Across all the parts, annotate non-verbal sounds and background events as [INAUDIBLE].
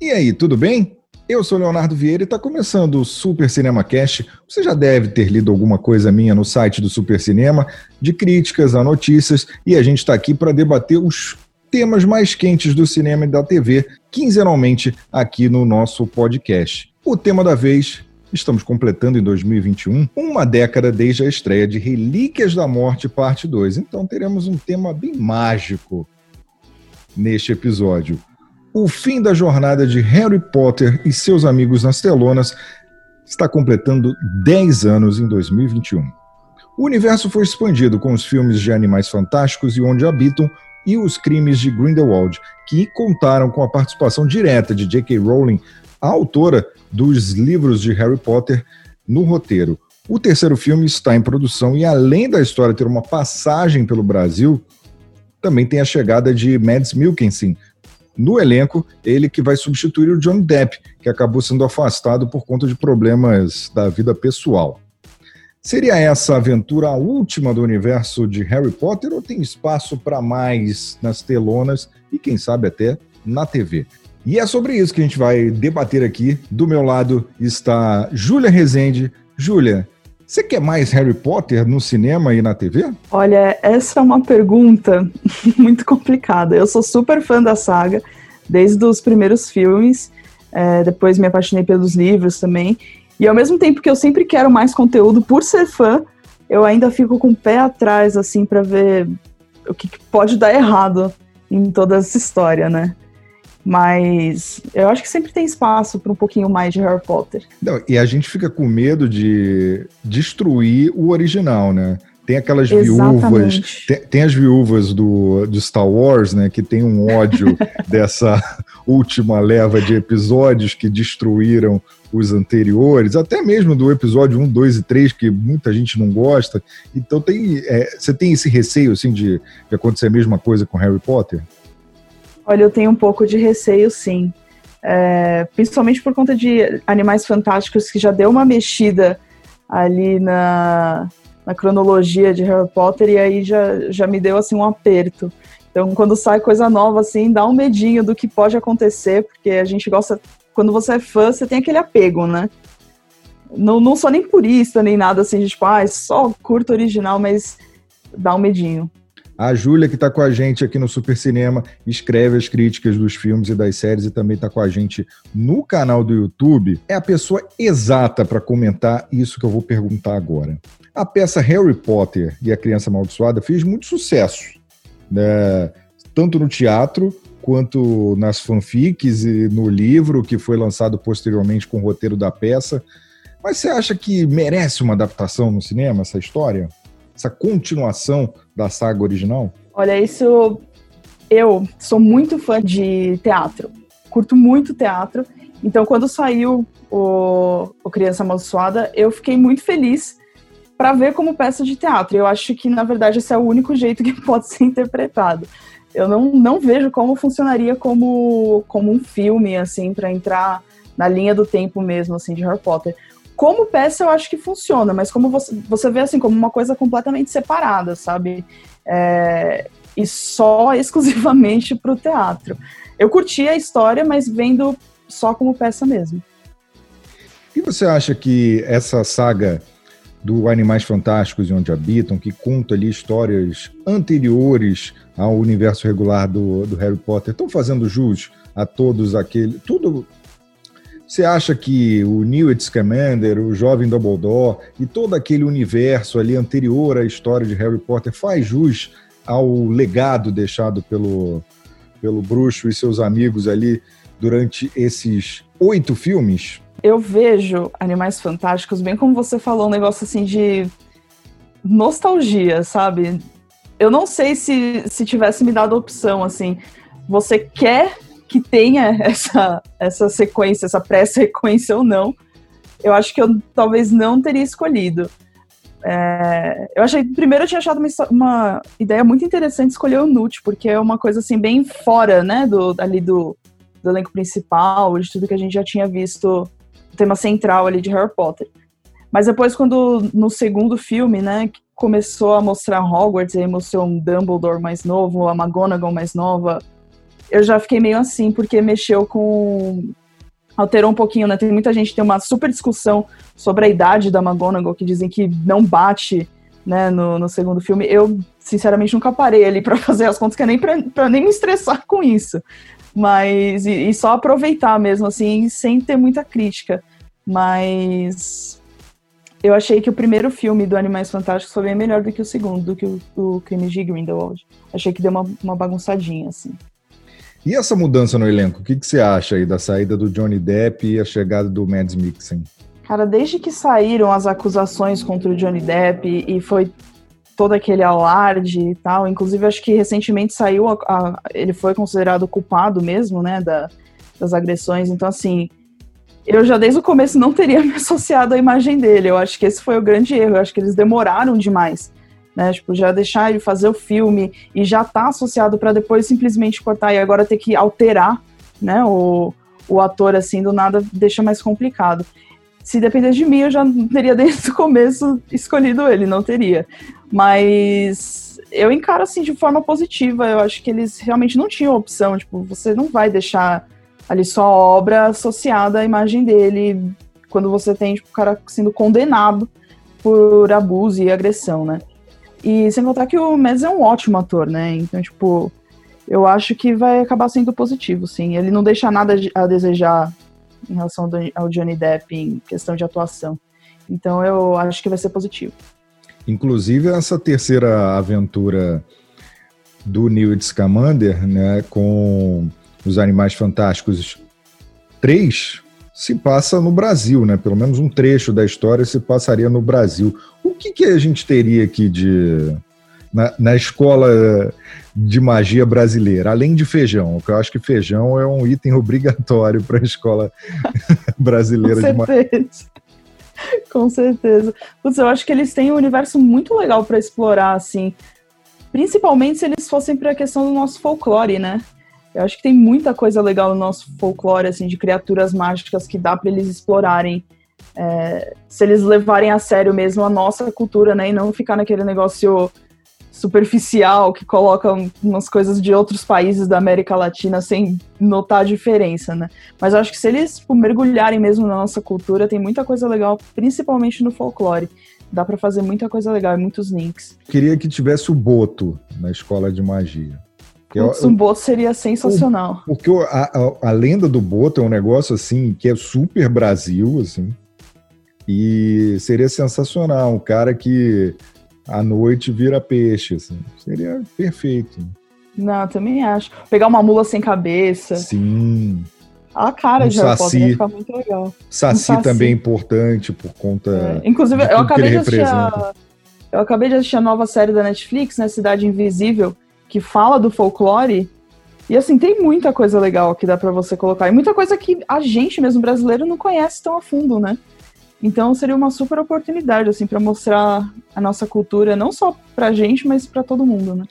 E aí, tudo bem? Eu sou Leonardo Vieira e está começando o Super Cinema Cast. Você já deve ter lido alguma coisa minha no site do Super Cinema, de críticas a notícias, e a gente está aqui para debater os temas mais quentes do cinema e da TV, quinzenalmente aqui no nosso podcast. O tema da vez Estamos completando em 2021 uma década desde a estreia de Relíquias da Morte, parte 2. Então teremos um tema bem mágico neste episódio. O fim da jornada de Harry Potter e seus amigos nas telonas está completando 10 anos em 2021. O universo foi expandido com os filmes de Animais Fantásticos e Onde Habitam e Os Crimes de Grindelwald, que contaram com a participação direta de J.K. Rowling, a autora dos livros de Harry Potter, no roteiro. O terceiro filme está em produção e, além da história ter uma passagem pelo Brasil, também tem a chegada de Mads Mikkelsen, no elenco, ele que vai substituir o John Depp, que acabou sendo afastado por conta de problemas da vida pessoal. Seria essa aventura a última do universo de Harry Potter ou tem espaço para mais nas telonas e quem sabe até na TV? E é sobre isso que a gente vai debater aqui. Do meu lado está Júlia Rezende. Júlia, você quer mais Harry Potter no cinema e na TV? Olha, essa é uma pergunta [LAUGHS] muito complicada. Eu sou super fã da saga, desde os primeiros filmes. É, depois me apaixonei pelos livros também. E ao mesmo tempo que eu sempre quero mais conteúdo por ser fã, eu ainda fico com o pé atrás, assim, para ver o que, que pode dar errado em toda essa história, né? Mas eu acho que sempre tem espaço para um pouquinho mais de Harry Potter. Não, e a gente fica com medo de destruir o original, né? Tem aquelas Exatamente. viúvas, tem, tem, as viúvas do, do Star Wars, né, que tem um ódio [LAUGHS] dessa última leva de episódios que destruíram os anteriores, até mesmo do episódio 1, 2 e 3, que muita gente não gosta. Então tem, é, você tem esse receio assim de, de acontecer a mesma coisa com Harry Potter? Olha, eu tenho um pouco de receio, sim. É, principalmente por conta de Animais Fantásticos, que já deu uma mexida ali na, na cronologia de Harry Potter, e aí já, já me deu assim um aperto. Então, quando sai coisa nova, assim, dá um medinho do que pode acontecer, porque a gente gosta. Quando você é fã, você tem aquele apego, né? Não, não sou nem purista, nem nada assim, de tipo, ah, só curto original, mas dá um medinho. A Júlia, que está com a gente aqui no Super Cinema, escreve as críticas dos filmes e das séries e também está com a gente no canal do YouTube, é a pessoa exata para comentar isso que eu vou perguntar agora. A peça Harry Potter e a Criança Amaldiçoada fez muito sucesso, né? tanto no teatro quanto nas fanfics e no livro que foi lançado posteriormente com o roteiro da peça. Mas você acha que merece uma adaptação no cinema essa história? Essa continuação da saga original? Olha, isso. Eu sou muito fã de teatro. Curto muito teatro. Então, quando saiu o, o Criança Amaldiçoada, eu fiquei muito feliz para ver como peça de teatro. Eu acho que, na verdade, esse é o único jeito que [LAUGHS] pode ser interpretado. Eu não, não vejo como funcionaria como, como um filme, assim, para entrar na linha do tempo mesmo, assim, de Harry Potter. Como peça, eu acho que funciona, mas como você, você vê assim, como uma coisa completamente separada, sabe? É, e só [LAUGHS] exclusivamente para o teatro. Eu curti a história, mas vendo só como peça mesmo. E você acha que essa saga do Animais Fantásticos e Onde Habitam, que conta ali histórias anteriores ao universo regular do, do Harry Potter, estão fazendo jus a todos aquele, tudo você acha que o Newt Scamander, o jovem Dumbledore e todo aquele universo ali anterior à história de Harry Potter faz jus ao legado deixado pelo, pelo bruxo e seus amigos ali durante esses oito filmes? Eu vejo Animais Fantásticos, bem como você falou, um negócio assim de nostalgia, sabe? Eu não sei se, se tivesse me dado a opção, assim, você quer que tenha essa, essa sequência, essa pré-sequência ou não, eu acho que eu talvez não teria escolhido. É, eu achei, primeiro eu tinha achado uma, uma, ideia muito interessante escolher o Newt, porque é uma coisa assim bem fora, né, do, ali do, do elenco principal, de tudo que a gente já tinha visto, o tema central ali de Harry Potter. Mas depois, quando no segundo filme, né, começou a mostrar Hogwarts, aí mostrou um Dumbledore mais novo, a McGonagall mais nova, eu já fiquei meio assim, porque mexeu com. Alterou um pouquinho, né? Tem muita gente tem uma super discussão sobre a idade da McGonagall, que dizem que não bate né, no, no segundo filme. Eu, sinceramente, nunca parei ali para [LAUGHS] fazer as contas, que é nem para nem me estressar com isso. Mas. E, e só aproveitar mesmo, assim, sem ter muita crítica. Mas eu achei que o primeiro filme do Animais Fantásticos foi bem melhor do que o segundo, do que o, o Crime de Grindelwald. Achei que deu uma, uma bagunçadinha, assim. E essa mudança no elenco, o que, que você acha aí da saída do Johnny Depp e a chegada do Mads Mikkelsen? Cara, desde que saíram as acusações contra o Johnny Depp e foi todo aquele alarde e tal, inclusive acho que recentemente saiu, a, a, ele foi considerado culpado mesmo, né, da, das agressões, então assim, eu já desde o começo não teria [LAUGHS] me associado à imagem dele. Eu acho que esse foi o grande erro. Eu acho que eles demoraram demais. Né, tipo, já deixar ele fazer o filme e já tá associado para depois simplesmente cortar e agora ter que alterar, né, o, o ator assim do nada deixa mais complicado. Se dependesse de mim, eu já [LAUGHS] teria desde o começo escolhido ele, não teria. Mas eu encaro assim de forma positiva. Eu acho que eles realmente não tinham opção. Tipo, você não vai deixar ali só a obra associada à imagem dele, quando você tem tipo, o cara sendo condenado por abuso e agressão, né? E sem contar que o Mads é um ótimo ator, né? Então, tipo, eu acho que vai acabar sendo positivo, sim. Ele não deixa nada a desejar em relação ao Johnny Depp em questão de atuação. Então, eu acho que vai ser positivo. Inclusive, essa terceira aventura do Newt Scamander, né, com os Animais Fantásticos 3 se passa no Brasil, né? Pelo menos um trecho da história se passaria no Brasil. O que, que a gente teria aqui de na, na, escola de magia brasileira, além de feijão? Que eu acho que feijão é um item [LAUGHS] obrigatório para a escola [LAUGHS] brasileira de magia. Com certeza. Putz, eu acho que eles têm um universo muito legal para explorar, assim. Principalmente se eles fossem para a questão do nosso folclore, né? Eu acho que tem muita coisa legal no nosso folclore, assim, de criaturas mágicas que dá para eles explorarem. É, se eles levarem a sério mesmo a nossa cultura, né? E não ficar naquele negócio superficial que coloca umas coisas de outros países da América Latina sem notar a diferença, né? Mas eu acho que se eles tipo, mergulharem mesmo na nossa cultura, tem muita coisa legal, principalmente no folclore. Dá para fazer muita coisa legal e muitos links. Queria que tivesse o Boto na escola de magia. Putz, um Boto seria sensacional. Porque a, a, a, lenda do Boto é um negócio assim que é super Brasil, assim. E seria sensacional. Um cara que à noite vira peixe, assim. Seria perfeito. Não, também acho. Pegar uma mula sem cabeça. Sim. A cara um de Harry Potter ia ficar muito legal. Saci, um saci. também é importante por conta. É. Inclusive, eu acabei de assistir. A... Eu acabei de assistir a nova série da Netflix, né? Cidade Invisível que fala do folclore. E assim, tem muita coisa legal que dá para você colocar. E muita coisa que a gente mesmo brasileiro não conhece tão a fundo, né? Então seria uma super oportunidade assim para mostrar a nossa cultura não só pra gente, mas para todo mundo, né?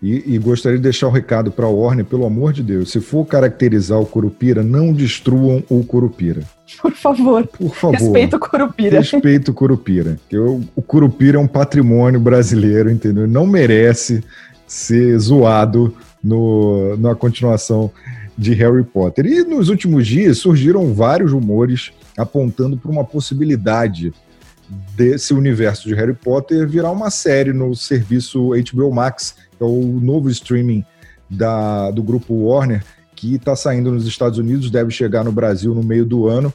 E, e, gostaria de deixar um recado para a Warner, pelo amor de Deus, se for caracterizar o Curupira, não destruam o Curupira. Por favor. Por favor. Respeito o Curupira. Respeito o Curupira. o, o Curupira é um patrimônio brasileiro, entendeu? Não merece ser zoado no, na continuação de Harry Potter. E nos últimos dias surgiram vários rumores apontando para uma possibilidade desse universo de Harry Potter virar uma série no serviço HBO Max, que é o novo streaming da, do grupo Warner, que está saindo nos Estados Unidos, deve chegar no Brasil no meio do ano.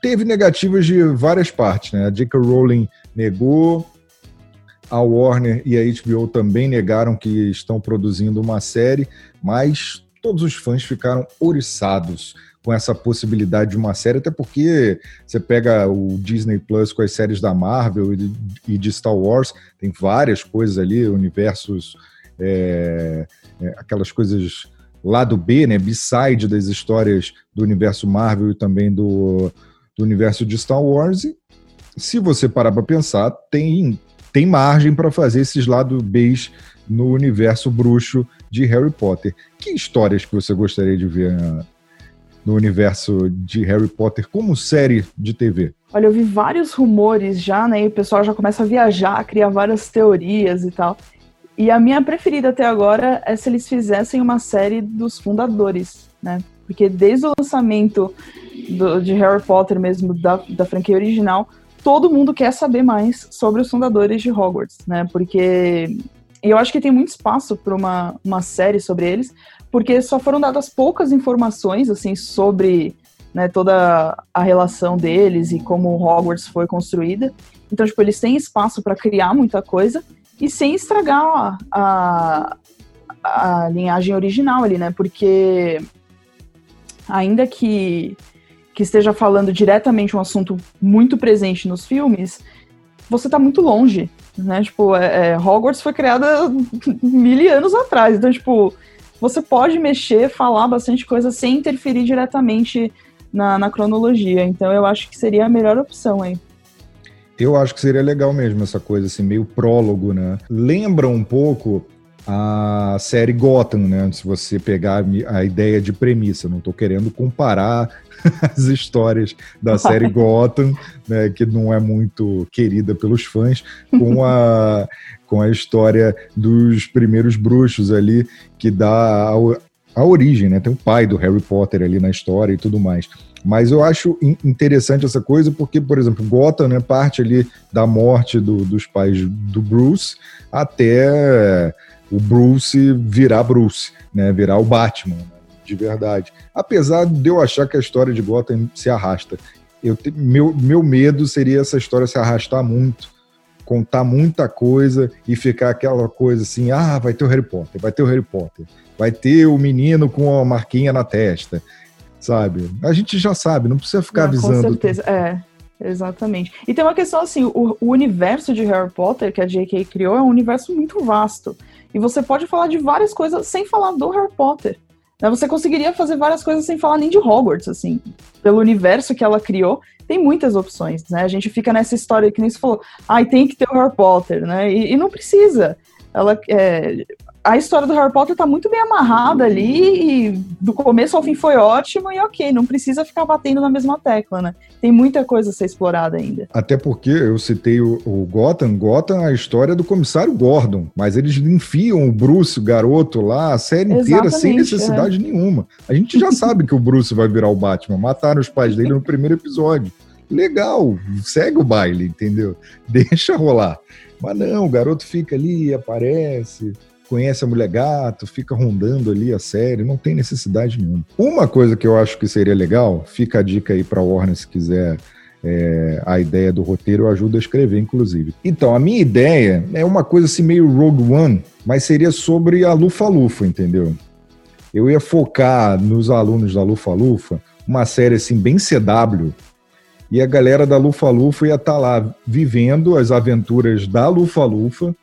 Teve negativas de várias partes, né? A J.K. Rowling negou, a Warner e a HBO também negaram que estão produzindo uma série, mas todos os fãs ficaram oriçados com essa possibilidade de uma série, até porque você pega o Disney Plus com as séries da Marvel e de Star Wars, tem várias coisas ali, universos, é, é, aquelas coisas lado B, né, B-side das histórias do universo Marvel e também do, do universo de Star Wars. E se você parar para pensar, tem tem margem para fazer esses lados Bs no universo bruxo de Harry Potter. Que histórias que você gostaria de ver no universo de Harry Potter como série de TV? Olha, eu vi vários rumores já, né? E o pessoal já começa a viajar, a criar várias teorias e tal. E a minha preferida até agora é se eles fizessem uma série dos fundadores, né? Porque desde o lançamento do, de Harry Potter mesmo, da, da franquia original, todo mundo quer saber mais sobre os fundadores de Hogwarts, né? Porque eu acho que tem muito espaço para uma, uma série sobre eles, porque só foram dadas poucas informações assim sobre né, toda a relação deles e como Hogwarts foi construída. Então, tipo, eles têm espaço para criar muita coisa e sem estragar a, a, a linhagem original ali, né? Porque ainda que que esteja falando diretamente um assunto muito presente nos filmes, você está muito longe, né? Tipo, é, é, Hogwarts foi criada [LAUGHS] mil anos atrás, então, tipo, você pode mexer, falar bastante coisa sem interferir diretamente na, na cronologia. Então, eu acho que seria a melhor opção aí. Eu acho que seria legal mesmo essa coisa, assim, meio prólogo, né? Lembra um pouco a série Gotham, né? Se você pegar a ideia de premissa, não estou querendo comparar [LAUGHS] as histórias da série [LAUGHS] Gotham, né, que não é muito querida pelos fãs, com a, com a história dos primeiros bruxos ali, que dá a, a origem, né? Tem o pai do Harry Potter ali na história e tudo mais. Mas eu acho interessante essa coisa porque, por exemplo, Gotham né, parte ali da morte do, dos pais do Bruce até o Bruce virar Bruce, né, virar o Batman, né, de verdade. Apesar de eu achar que a história de Gotham se arrasta. Eu te, meu, meu medo seria essa história se arrastar muito, contar muita coisa e ficar aquela coisa assim, ah, vai ter o Harry Potter, vai ter o Harry Potter, vai ter o menino com a marquinha na testa, sabe? A gente já sabe, não precisa ficar não, avisando. Com certeza, é. Exatamente. E tem uma questão assim, o, o, universo de Harry Potter que a J.K. criou é um universo muito vasto. E você pode falar de várias coisas sem falar do Harry Potter. Né? Você conseguiria fazer várias coisas sem falar nem de Hogwarts, assim. Pelo universo que ela criou, tem muitas opções, né? A gente fica nessa história que nem se falou, ai, ah, tem que ter o Harry Potter, né? E, e não precisa. Ela, é, a história do Harry Potter tá muito bem amarrada ali e do começo ao fim foi ótimo e ok, não precisa ficar batendo na mesma tecla, né? Tem muita coisa a ser explorada ainda. Até porque eu citei o, o Gotham, Gotham é a história do comissário Gordon, mas eles enfiam o Bruce, o garoto lá, a série inteira Exatamente, sem necessidade é. nenhuma. A gente já [LAUGHS] sabe que o Bruce vai virar o Batman, mataram os pais dele no primeiro episódio. Legal, segue o baile, entendeu? [LAUGHS] Deixa rolar. Mas não, o garoto fica ali, aparece, conhece a mulher gato, fica rondando ali a série, não tem necessidade nenhuma. Uma coisa que eu acho que seria legal, fica a dica aí para Warner se quiser é, a ideia do roteiro, eu ajudo a escrever, inclusive. Então, a minha ideia é uma coisa assim meio Rogue One, mas seria sobre a Lufa-Lufa, entendeu? Eu ia focar nos alunos da Lufa-Lufa, uma série assim bem CW, e a galera da Lufa-Lufa ia estar tá lá vivendo as aventuras da Lufa-Lufa,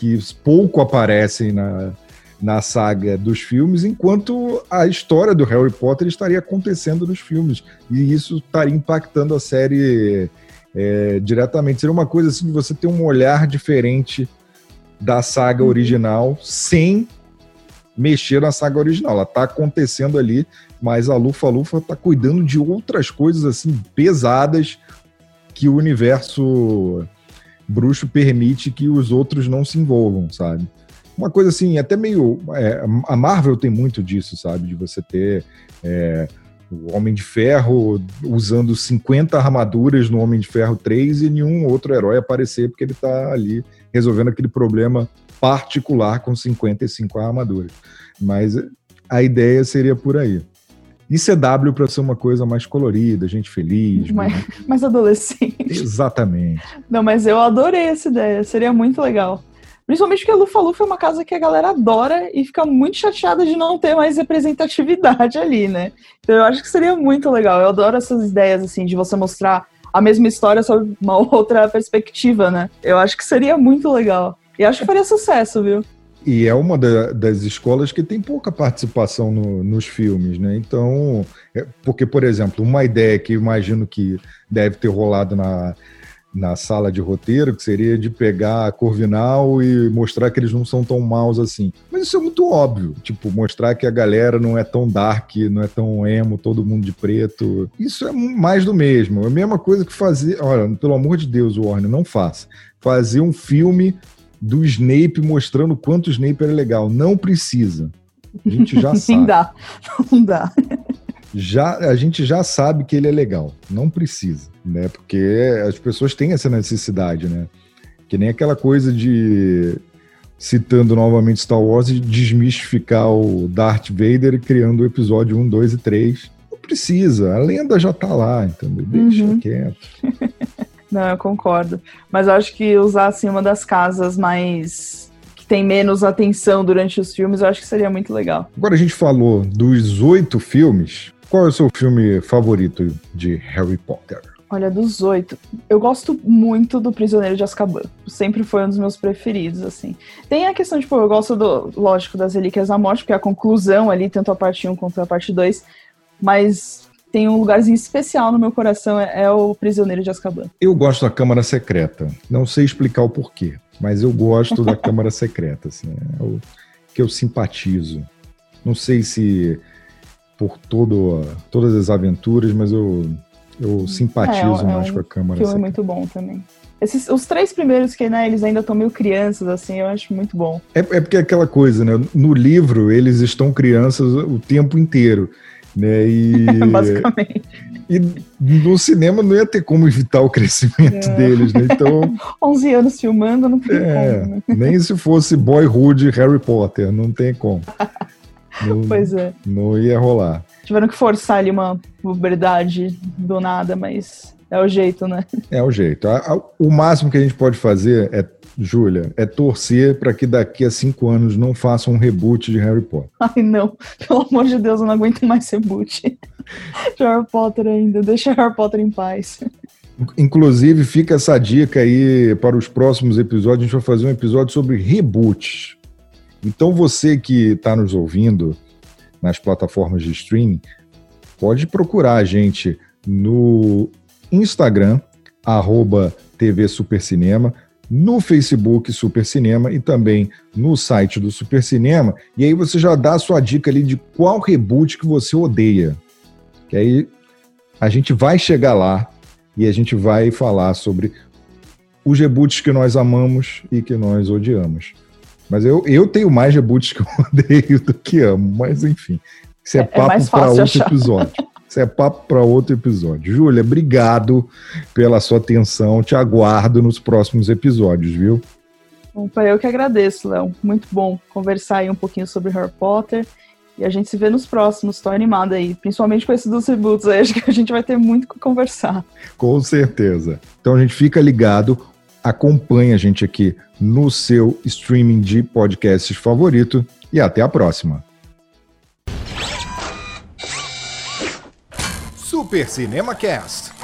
que pouco aparecem na, na saga dos filmes, enquanto a história do Harry Potter estaria acontecendo nos filmes. E isso estaria impactando a série é, diretamente. Seria uma coisa assim de você ter um olhar diferente da saga uhum. original sem mexer na saga original. Ela está acontecendo ali, mas a Lufa Lufa está cuidando de outras coisas assim pesadas que o universo bruxo permite que os outros não se envolvam, sabe? Uma coisa assim, até meio. É, a Marvel tem muito disso, sabe? De você ter é, o Homem de Ferro usando 50 armaduras no Homem de Ferro 3 e nenhum outro herói aparecer porque ele tá ali resolvendo aquele problema particular com 55 armaduras. Mas a ideia seria por aí. E CW para ser uma coisa mais colorida, gente feliz. Mais, né? [LAUGHS] mais adolescente. Exatamente. Não, mas eu adorei essa ideia, seria muito legal. Principalmente porque a Lufa Lufa é uma casa que a galera adora e fica muito chateada de não ter mais representatividade ali, né? Então eu acho que seria muito legal. Eu adoro essas ideias, assim, de você mostrar a mesma história sob uma [LAUGHS] outra perspectiva, né? Eu acho que seria muito legal. E acho que faria sucesso, viu? E é uma da, das escolas que tem pouca participação no, nos filmes, né? Então, é, porque, por exemplo, uma ideia que imagino que deve ter rolado na, na sala de roteiro, que seria de pegar a Corvinal e mostrar que eles não são tão maus assim. Mas isso é muito óbvio. Tipo, mostrar que a galera não é tão dark, não é tão emo, todo mundo de preto. Isso é mais do mesmo. É a mesma coisa que fazer. Olha, pelo amor de Deus, Warner, não faça. Fazer um filme do Snape mostrando quanto o Snape era legal. Não precisa. A gente já [LAUGHS] sabe. Não dá. Não dá. Já, a gente já sabe que ele é legal. Não precisa, né? Porque as pessoas têm essa necessidade, né? Que nem aquela coisa de citando novamente Star Wars e desmistificar o Darth Vader criando o episódio 1, 2 e 3. Não precisa, a lenda já tá lá, entendeu? Deixa uhum. quieto. [LAUGHS] Não, eu concordo. Mas eu acho que usar assim uma das casas mais que tem menos atenção durante os filmes, eu acho que seria muito legal. Agora a gente falou dos oito filmes. Qual é o seu filme favorito de Harry Potter? Olha, dos oito, eu gosto muito do Prisioneiro de Azkaban. Sempre foi um dos meus preferidos, assim. Tem a questão, tipo, eu gosto, do, lógico, das Relíquias da Morte, porque é a conclusão ali, tanto a parte 1 quanto a parte 2, mas tem um lugarzinho especial no meu coração, é, é, o Prisioneiro de Azkaban. Eu gosto da Câmara Secreta. Não sei explicar o porquê, mas eu gosto da Câmara [LAUGHS] Secreta, assim, é o que eu simpatizo. Não sei se por todo, todas as aventuras, mas eu, eu simpatizo é, é mais um com a Câmara filme Secreta. muito bom também. Esses, os três primeiros que, né, eles ainda estão meio crianças, assim, eu acho muito bom. É, é porque é aquela coisa, né? No livro, eles estão crianças o tempo inteiro. Né? E, [LAUGHS] Basicamente. E no cinema não ia ter como evitar o crescimento é. deles, né? Então. [LAUGHS] 11 anos filmando, não tem é, como. Né? Nem se fosse Boyhood Harry Potter, não tem como. Não, [LAUGHS] pois é. Não ia rolar. Tiveram que forçar ali uma puberdade do nada, mas é o jeito, né? É o jeito. O máximo que a gente pode fazer é Júlia, é torcer para que daqui a cinco anos não façam um reboot de Harry Potter. Ai, não. Pelo amor de Deus, eu não aguento mais reboot [LAUGHS] de Harry Potter ainda. Deixa Harry Potter em paz. Inclusive, fica essa dica aí para os próximos episódios. A gente vai fazer um episódio sobre reboots. Então, você que está nos ouvindo nas plataformas de streaming, pode procurar a gente no Instagram, arroba TV Supercinema no Facebook Super Cinema e também no site do Super Cinema. E aí você já dá a sua dica ali de qual reboot que você odeia. Que aí a gente vai chegar lá e a gente vai falar sobre os reboots que nós amamos e que nós odiamos. Mas eu, eu tenho mais reboots que eu [LAUGHS] odeio do que amo, mas enfim. Isso é, é, é papo para outro achar. episódio. [LAUGHS] Isso é papo para outro episódio. Júlia, obrigado pela sua atenção. Te aguardo nos próximos episódios, viu? Opa, eu que agradeço, Léo. Muito bom conversar aí um pouquinho sobre Harry Potter. E a gente se vê nos próximos. Estou animada aí, principalmente com esses dos reboots aí. Acho que a gente vai ter muito que conversar. Com certeza. Então a gente fica ligado. Acompanhe a gente aqui no seu streaming de podcasts favorito. E até a próxima. Super Cinema Cast.